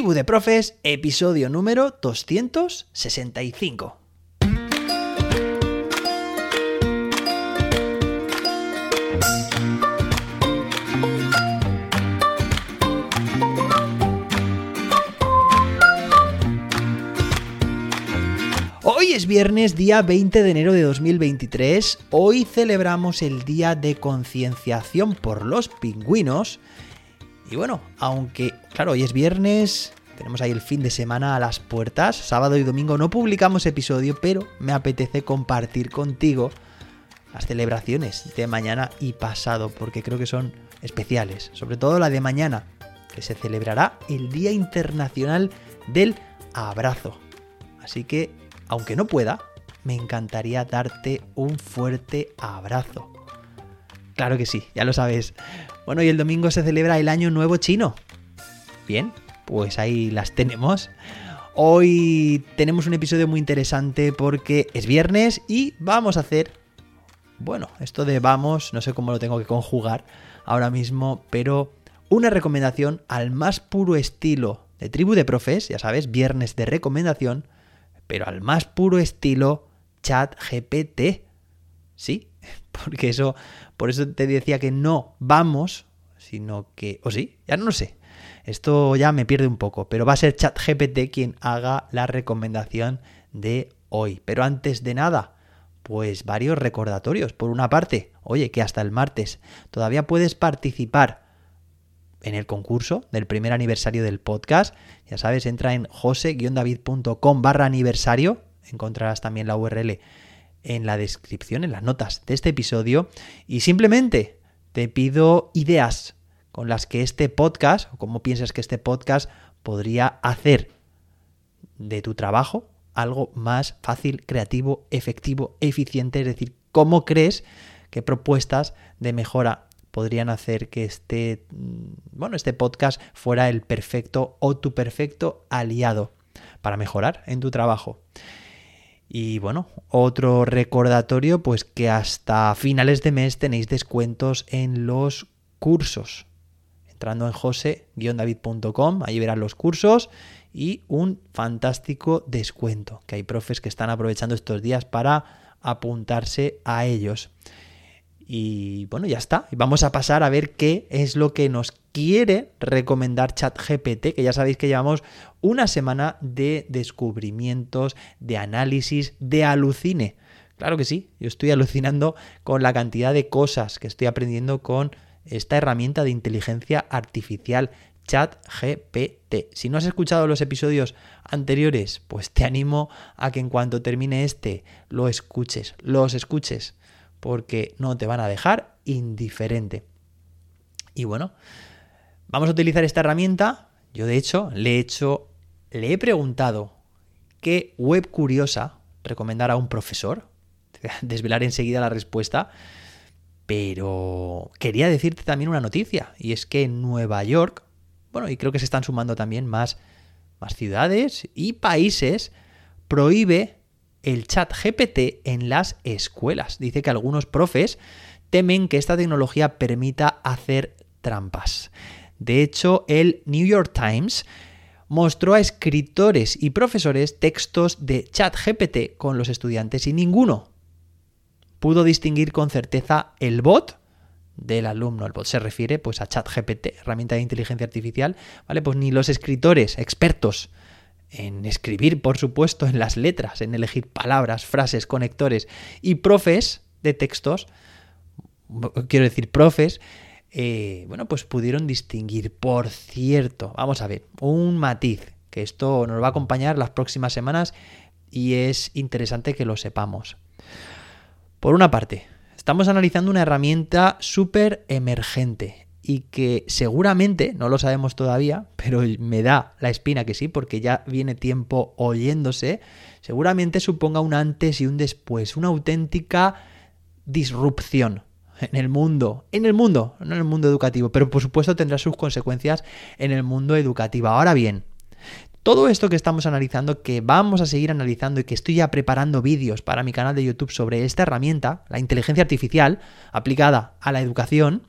Tribu de Profes, episodio número 265. Hoy es viernes, día 20 de enero de 2023. Hoy celebramos el Día de Concienciación por los Pingüinos. Y bueno, aunque, claro, hoy es viernes, tenemos ahí el fin de semana a las puertas. Sábado y domingo no publicamos episodio, pero me apetece compartir contigo las celebraciones de mañana y pasado, porque creo que son especiales. Sobre todo la de mañana, que se celebrará el Día Internacional del Abrazo. Así que, aunque no pueda, me encantaría darte un fuerte abrazo. Claro que sí, ya lo sabes. Bueno, y el domingo se celebra el Año Nuevo Chino. Bien, pues ahí las tenemos. Hoy tenemos un episodio muy interesante porque es viernes y vamos a hacer... Bueno, esto de vamos, no sé cómo lo tengo que conjugar ahora mismo, pero una recomendación al más puro estilo de tribu de profes, ya sabes, viernes de recomendación, pero al más puro estilo chat GPT. Sí, porque eso, por eso te decía que no vamos, sino que, o sí, ya no lo sé. Esto ya me pierde un poco, pero va a ser ChatGPT quien haga la recomendación de hoy. Pero antes de nada, pues varios recordatorios. Por una parte, oye, que hasta el martes todavía puedes participar en el concurso del primer aniversario del podcast. Ya sabes, entra en jose-david.com barra aniversario. Encontrarás también la URL en la descripción, en las notas de este episodio. Y simplemente te pido ideas con las que este podcast, o cómo piensas que este podcast podría hacer de tu trabajo algo más fácil, creativo, efectivo, eficiente. Es decir, cómo crees que propuestas de mejora podrían hacer que este, bueno, este podcast fuera el perfecto o tu perfecto aliado para mejorar en tu trabajo. Y bueno, otro recordatorio, pues que hasta finales de mes tenéis descuentos en los cursos. Entrando en jose-david.com, ahí verán los cursos y un fantástico descuento, que hay profes que están aprovechando estos días para apuntarse a ellos. Y bueno, ya está. Vamos a pasar a ver qué es lo que nos quiere recomendar ChatGPT, que ya sabéis que llevamos una semana de descubrimientos, de análisis, de alucine. Claro que sí, yo estoy alucinando con la cantidad de cosas que estoy aprendiendo con esta herramienta de inteligencia artificial ChatGPT. Si no has escuchado los episodios anteriores, pues te animo a que en cuanto termine este lo escuches, los escuches porque no te van a dejar indiferente. Y bueno, vamos a utilizar esta herramienta. Yo de hecho le he hecho, le he preguntado qué web curiosa recomendar a un profesor. Desvelar enseguida la respuesta. Pero quería decirte también una noticia, y es que en Nueva York, bueno, y creo que se están sumando también más, más ciudades y países, prohíbe el chat GPT en las escuelas. Dice que algunos profes temen que esta tecnología permita hacer trampas. De hecho, el New York Times mostró a escritores y profesores textos de chat GPT con los estudiantes y ninguno pudo distinguir con certeza el bot del alumno. El bot se refiere pues a ChatGPT, herramienta de inteligencia artificial, ¿vale? Pues ni los escritores expertos en escribir, por supuesto, en las letras, en elegir palabras, frases, conectores y profes de textos, quiero decir profes, eh, bueno, pues pudieron distinguir. Por cierto, vamos a ver, un matiz, que esto nos va a acompañar las próximas semanas y es interesante que lo sepamos. Por una parte, estamos analizando una herramienta súper emergente y que seguramente, no lo sabemos todavía, pero me da la espina que sí, porque ya viene tiempo oyéndose, seguramente suponga un antes y un después, una auténtica disrupción en el mundo, en el mundo, no en el mundo educativo, pero por supuesto tendrá sus consecuencias en el mundo educativo. Ahora bien, todo esto que estamos analizando, que vamos a seguir analizando y que estoy ya preparando vídeos para mi canal de YouTube sobre esta herramienta, la inteligencia artificial aplicada a la educación,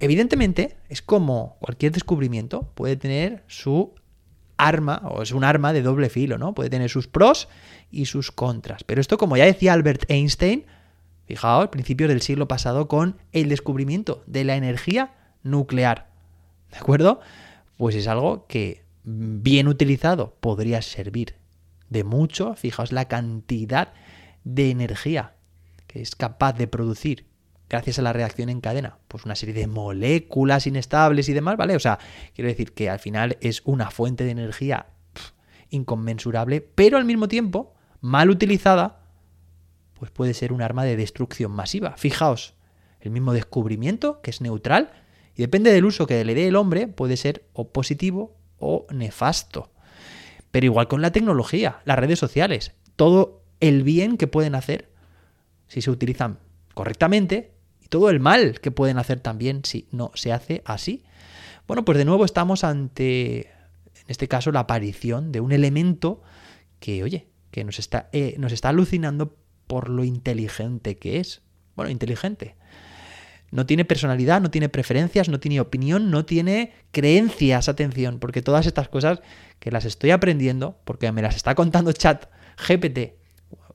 Evidentemente, es como cualquier descubrimiento puede tener su arma, o es un arma de doble filo, ¿no? Puede tener sus pros y sus contras. Pero esto, como ya decía Albert Einstein, fijaos, principios del siglo pasado, con el descubrimiento de la energía nuclear. ¿De acuerdo? Pues es algo que bien utilizado podría servir de mucho. Fijaos la cantidad de energía que es capaz de producir gracias a la reacción en cadena, pues una serie de moléculas inestables y demás, ¿vale? O sea, quiero decir que al final es una fuente de energía inconmensurable, pero al mismo tiempo, mal utilizada, pues puede ser un arma de destrucción masiva. Fijaos, el mismo descubrimiento, que es neutral, y depende del uso que le dé el hombre, puede ser o positivo o nefasto. Pero igual con la tecnología, las redes sociales, todo el bien que pueden hacer si se utilizan correctamente y todo el mal que pueden hacer también si no se hace así. Bueno, pues de nuevo estamos ante, en este caso, la aparición de un elemento que, oye, que nos está, eh, nos está alucinando por lo inteligente que es. Bueno, inteligente. No tiene personalidad, no tiene preferencias, no tiene opinión, no tiene creencias, atención, porque todas estas cosas que las estoy aprendiendo, porque me las está contando chat GPT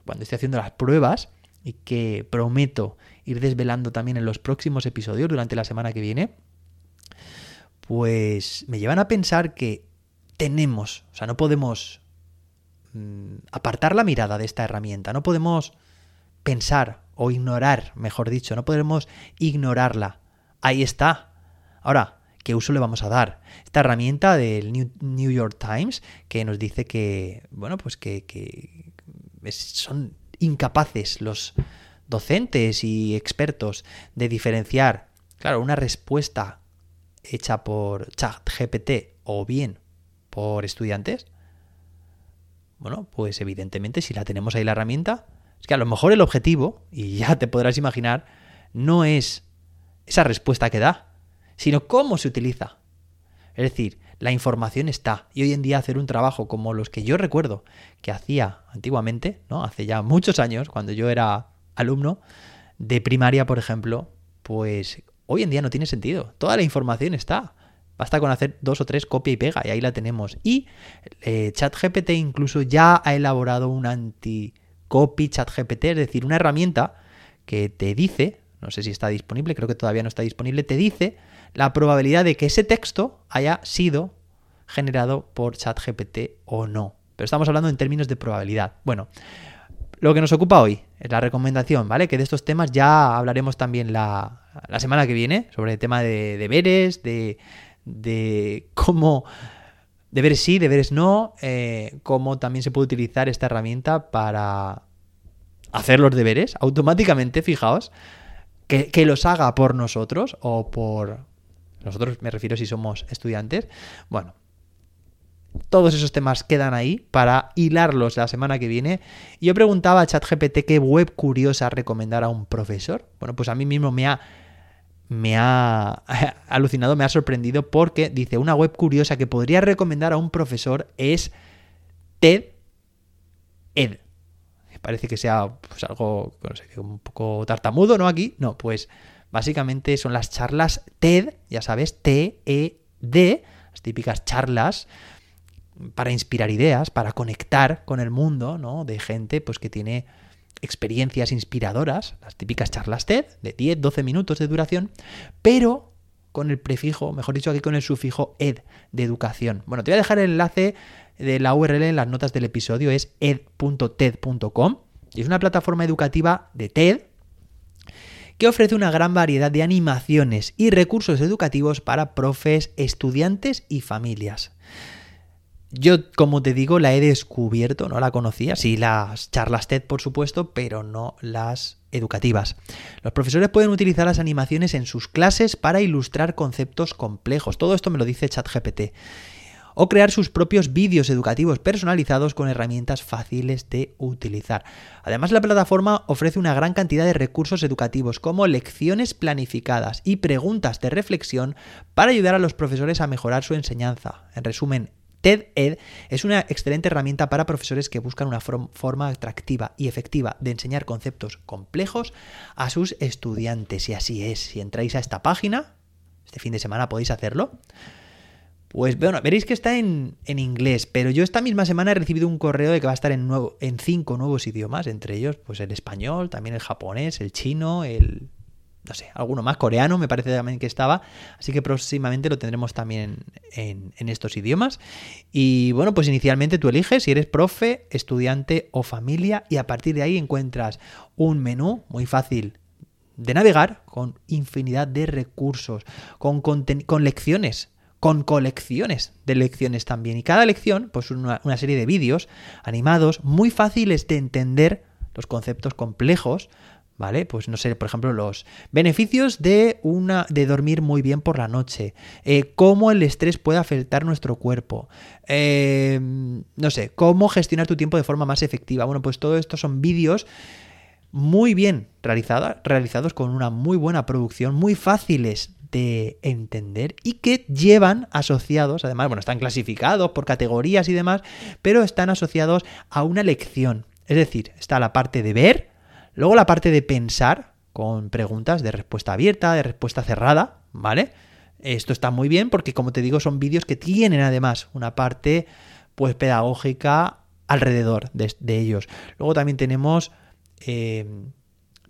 cuando estoy haciendo las pruebas y que prometo ir desvelando también en los próximos episodios durante la semana que viene, pues me llevan a pensar que tenemos, o sea, no podemos mm, apartar la mirada de esta herramienta, no podemos pensar o ignorar, mejor dicho, no podemos ignorarla. Ahí está. Ahora, ¿qué uso le vamos a dar? Esta herramienta del New, York Times que nos dice que, bueno, pues que, que son incapaces los docentes y expertos de diferenciar, claro, una respuesta hecha por ChatGPT o bien por estudiantes. Bueno, pues evidentemente si la tenemos ahí la herramienta, es que a lo mejor el objetivo, y ya te podrás imaginar, no es esa respuesta que da, sino cómo se utiliza. Es decir, la información está. Y hoy en día hacer un trabajo como los que yo recuerdo que hacía antiguamente, ¿no? Hace ya muchos años, cuando yo era alumno de primaria, por ejemplo, pues hoy en día no tiene sentido. Toda la información está. Basta con hacer dos o tres copia y pega y ahí la tenemos. Y eh, ChatGPT incluso ya ha elaborado un anti-copy ChatGPT, es decir, una herramienta que te dice, no sé si está disponible, creo que todavía no está disponible, te dice la probabilidad de que ese texto haya sido generado por ChatGPT o no. Pero estamos hablando en términos de probabilidad. Bueno, lo que nos ocupa hoy es la recomendación, ¿vale? Que de estos temas ya hablaremos también la, semana que viene, sobre el tema de deberes, de, de cómo deberes sí, deberes no, eh, cómo también se puede utilizar esta herramienta para hacer los deberes automáticamente, fijaos, que, que los haga por nosotros o por, nosotros me refiero si somos estudiantes. Bueno, todos esos temas quedan ahí para hilarlos la semana que viene. Yo preguntaba a ChatGPT qué web curiosa recomendar a un profesor. Bueno, pues a mí mismo me ha, me ha alucinado, me ha sorprendido porque dice una web curiosa que podría recomendar a un profesor es TED Ed. Parece que sea pues, algo, no un poco tartamudo, ¿no? Aquí, no, pues Básicamente son las charlas TED, ya sabes, T-E-D, las típicas charlas para inspirar ideas, para conectar con el mundo, ¿no? De gente pues que tiene experiencias inspiradoras, las típicas charlas TED de 10, 12 minutos de duración, pero con el prefijo, mejor dicho aquí con el sufijo ed de educación. Bueno, te voy a dejar el enlace de la URL en las notas del episodio, es ed.ted.com y es una plataforma educativa de TED que ofrece una gran variedad de animaciones y recursos educativos para profes, estudiantes y familias. Yo, como te digo, la he descubierto, no la conocía, sí las charlas TED por supuesto, pero no las educativas. Los profesores pueden utilizar las animaciones en sus clases para ilustrar conceptos complejos. Todo esto me lo dice ChatGPT o crear sus propios vídeos educativos personalizados con herramientas fáciles de utilizar. Además, la plataforma ofrece una gran cantidad de recursos educativos como lecciones planificadas y preguntas de reflexión para ayudar a los profesores a mejorar su enseñanza. En resumen, TED-Ed es una excelente herramienta para profesores que buscan una forma atractiva y efectiva de enseñar conceptos complejos a sus estudiantes. Y así es, si entráis a esta página, este fin de semana podéis hacerlo, Pues bueno, veréis que está en, en, inglés, pero yo esta misma semana he recibido un correo de que va a estar en, nuevo, en cinco nuevos idiomas, entre ellos pues el español, también el japonés, el chino, el no sé, alguno más coreano, me parece también que estaba. Así que próximamente lo tendremos también en, estos idiomas. Y bueno, pues inicialmente tú eliges si eres profe, estudiante o familia y a partir de ahí encuentras un menú muy fácil de navegar con infinidad de recursos, con, con lecciones con colecciones de lecciones también. Y cada lección, pues una, una serie de vídeos animados muy fáciles de entender los conceptos complejos, ¿Vale? Pues no sé, por ejemplo, los beneficios de, una, de dormir muy bien por la noche, eh, cómo el estrés puede afectar nuestro cuerpo, eh, no sé, cómo gestionar tu tiempo de forma más efectiva. Bueno, pues todo esto son vídeos muy bien realizados, realizados con una muy buena producción, muy fáciles de entender y que llevan asociados, además, bueno, están clasificados por categorías y demás, pero están asociados a una lección. Es decir, está la parte de ver, Luego la parte de pensar con preguntas de respuesta abierta, de respuesta cerrada, ¿vale? Esto está muy bien porque, como te digo, son vídeos que tienen además una parte pues pedagógica alrededor de, ellos. Luego también tenemos eh,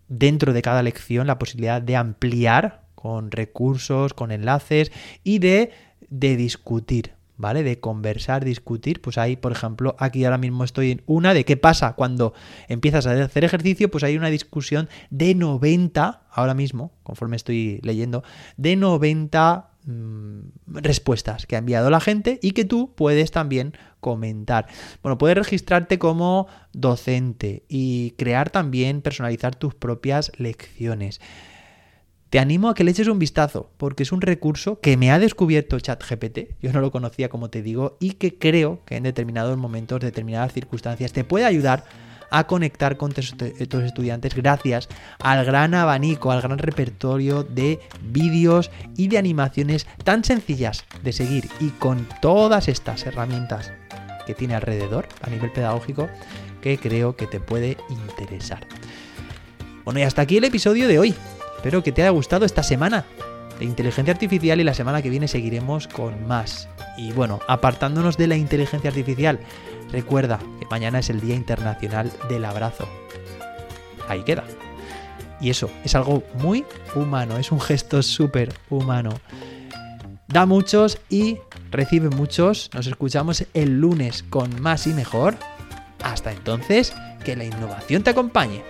dentro de cada lección la posibilidad de ampliar con recursos, con enlaces y de, de discutir. ¿Vale? De conversar, discutir, pues ahí, por ejemplo, aquí ahora mismo estoy en una de qué pasa cuando empiezas a hacer ejercicio, pues hay una discusión de 90, ahora mismo, conforme estoy leyendo, de 90 mm, respuestas que ha enviado la gente y que tú puedes también comentar. Bueno, puedes registrarte como docente y crear también, personalizar tus propias lecciones. Te animo a que le eches un vistazo, porque es un recurso que me ha descubierto ChatGPT, yo no lo conocía como te digo, y que creo que en determinados momentos, determinadas circunstancias, te puede ayudar a conectar con tus estudiantes gracias al gran abanico, al gran repertorio de vídeos y de animaciones tan sencillas de seguir y con todas estas herramientas que tiene alrededor a nivel pedagógico que creo que te puede interesar. Bueno, y hasta aquí el episodio de hoy. Espero que te haya gustado esta semana de inteligencia artificial y la semana que viene seguiremos con más. Y bueno, apartándonos de la inteligencia artificial, recuerda que mañana es el Día Internacional del Abrazo. Ahí queda. Y eso es algo muy humano, es un gesto súper humano. Da muchos y recibe muchos. Nos escuchamos el lunes con más y mejor. Hasta entonces, que la innovación te acompañe.